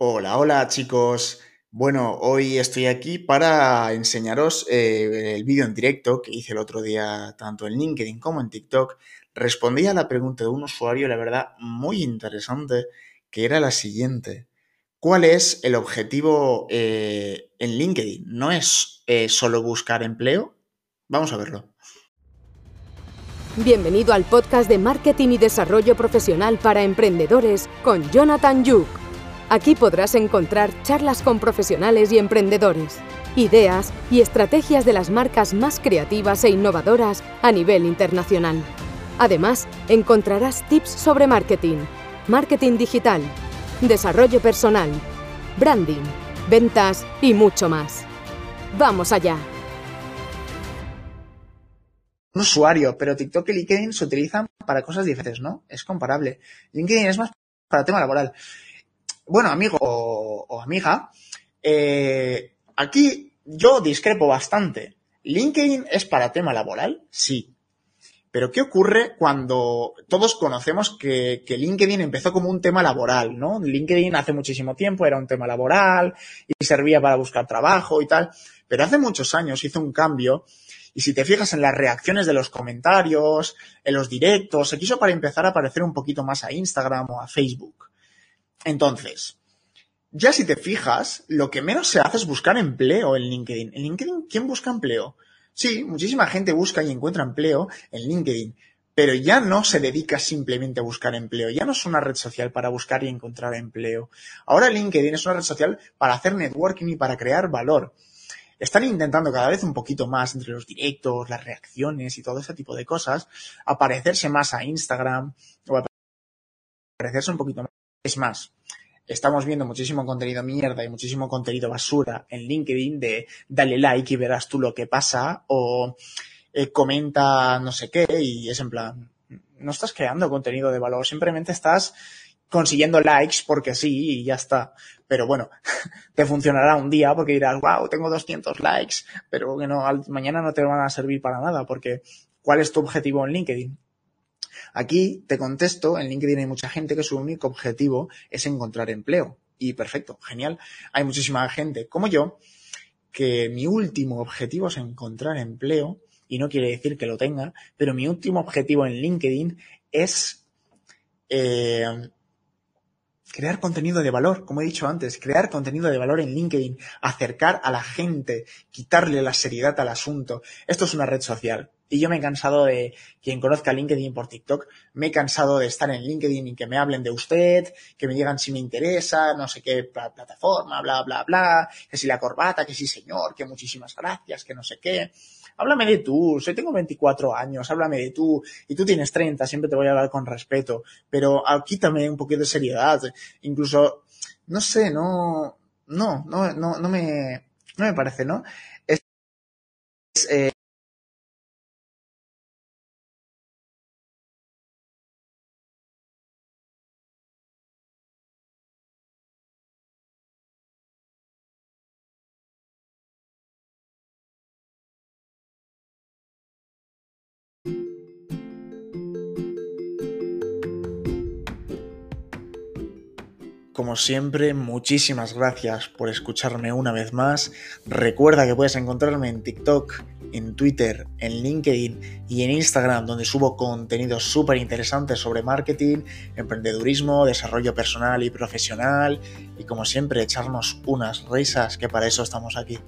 Hola, hola chicos. Bueno, hoy estoy aquí para enseñaros eh, el vídeo en directo que hice el otro día tanto en LinkedIn como en TikTok. Respondí a la pregunta de un usuario, la verdad, muy interesante, que era la siguiente. ¿Cuál es el objetivo eh, en LinkedIn? ¿No es eh, solo buscar empleo? Vamos a verlo. Bienvenido al podcast de Marketing y Desarrollo Profesional para Emprendedores con Jonathan Yuk. Aquí podrás encontrar charlas con profesionales y emprendedores, ideas y estrategias de las marcas más creativas e innovadoras a nivel internacional. Además, encontrarás tips sobre marketing, marketing digital, desarrollo personal, branding, ventas y mucho más. ¡Vamos allá! Un usuario, pero TikTok y LinkedIn se utilizan para cosas diferentes, ¿no? Es comparable. LinkedIn es más para tema laboral bueno, amigo o, amiga, eh, aquí yo discrepo bastante. ¿LinkedIn es para tema laboral? Sí. Pero ¿qué ocurre cuando todos conocemos que, que, LinkedIn empezó como un tema laboral, ¿no? LinkedIn hace muchísimo tiempo era un tema laboral y servía para buscar trabajo y tal, pero hace muchos años hizo un cambio y si te fijas en las reacciones de los comentarios, en los directos, se quiso para empezar a parecer un poquito más a Instagram o a Facebook. Entonces, ya si te fijas, lo que menos se hace es buscar empleo en LinkedIn. En LinkedIn, ¿quién busca empleo? Sí, muchísima gente busca y encuentra empleo en LinkedIn, pero ya no se dedica simplemente a buscar empleo, ya no es una red social para buscar y encontrar empleo. Ahora LinkedIn es una red social para hacer networking y para crear valor. Están intentando cada vez un poquito más entre los directos, las reacciones y todo ese tipo de cosas, aparecerse más a Instagram o aparecerse un poquito más es más, estamos viendo muchísimo contenido mierda y muchísimo contenido basura en LinkedIn de dale like y verás tú lo que pasa o eh, comenta no sé qué y es en plan, no estás creando contenido de valor, simplemente estás consiguiendo likes porque sí y ya está. Pero bueno, te funcionará un día porque dirás, wow, tengo 200 likes, pero que no, mañana no te van a servir para nada porque ¿cuál es tu objetivo en LinkedIn? Aquí te contesto, en LinkedIn hay mucha gente que su único objetivo es encontrar empleo. Y perfecto, genial. Hay muchísima gente como yo que mi último objetivo es encontrar empleo y no quiere decir que lo tenga, pero mi último objetivo en LinkedIn es eh, crear contenido de valor, como he dicho antes, crear contenido de valor en LinkedIn, acercar a la gente, quitarle la seriedad al asunto. Esto es una red social. Y yo me he cansado de, quien conozca LinkedIn por TikTok, me he cansado de estar en LinkedIn y que me hablen de usted, que me digan si me interesa, no sé qué plataforma, bla, bla, bla, que si la corbata, que sí señor, que muchísimas gracias, que no sé qué. Háblame de tú, yo tengo 24 años, háblame de tú, y tú tienes 30, siempre te voy a hablar con respeto, pero quítame un poquito de seriedad, incluso, no sé, no, no, no, no, no me, no me parece, ¿no? Como siempre, muchísimas gracias por escucharme una vez más. Recuerda que puedes encontrarme en TikTok, en Twitter, en LinkedIn y en Instagram, donde subo contenidos súper interesantes sobre marketing, emprendedurismo, desarrollo personal y profesional. Y como siempre, echarnos unas risas, que para eso estamos aquí.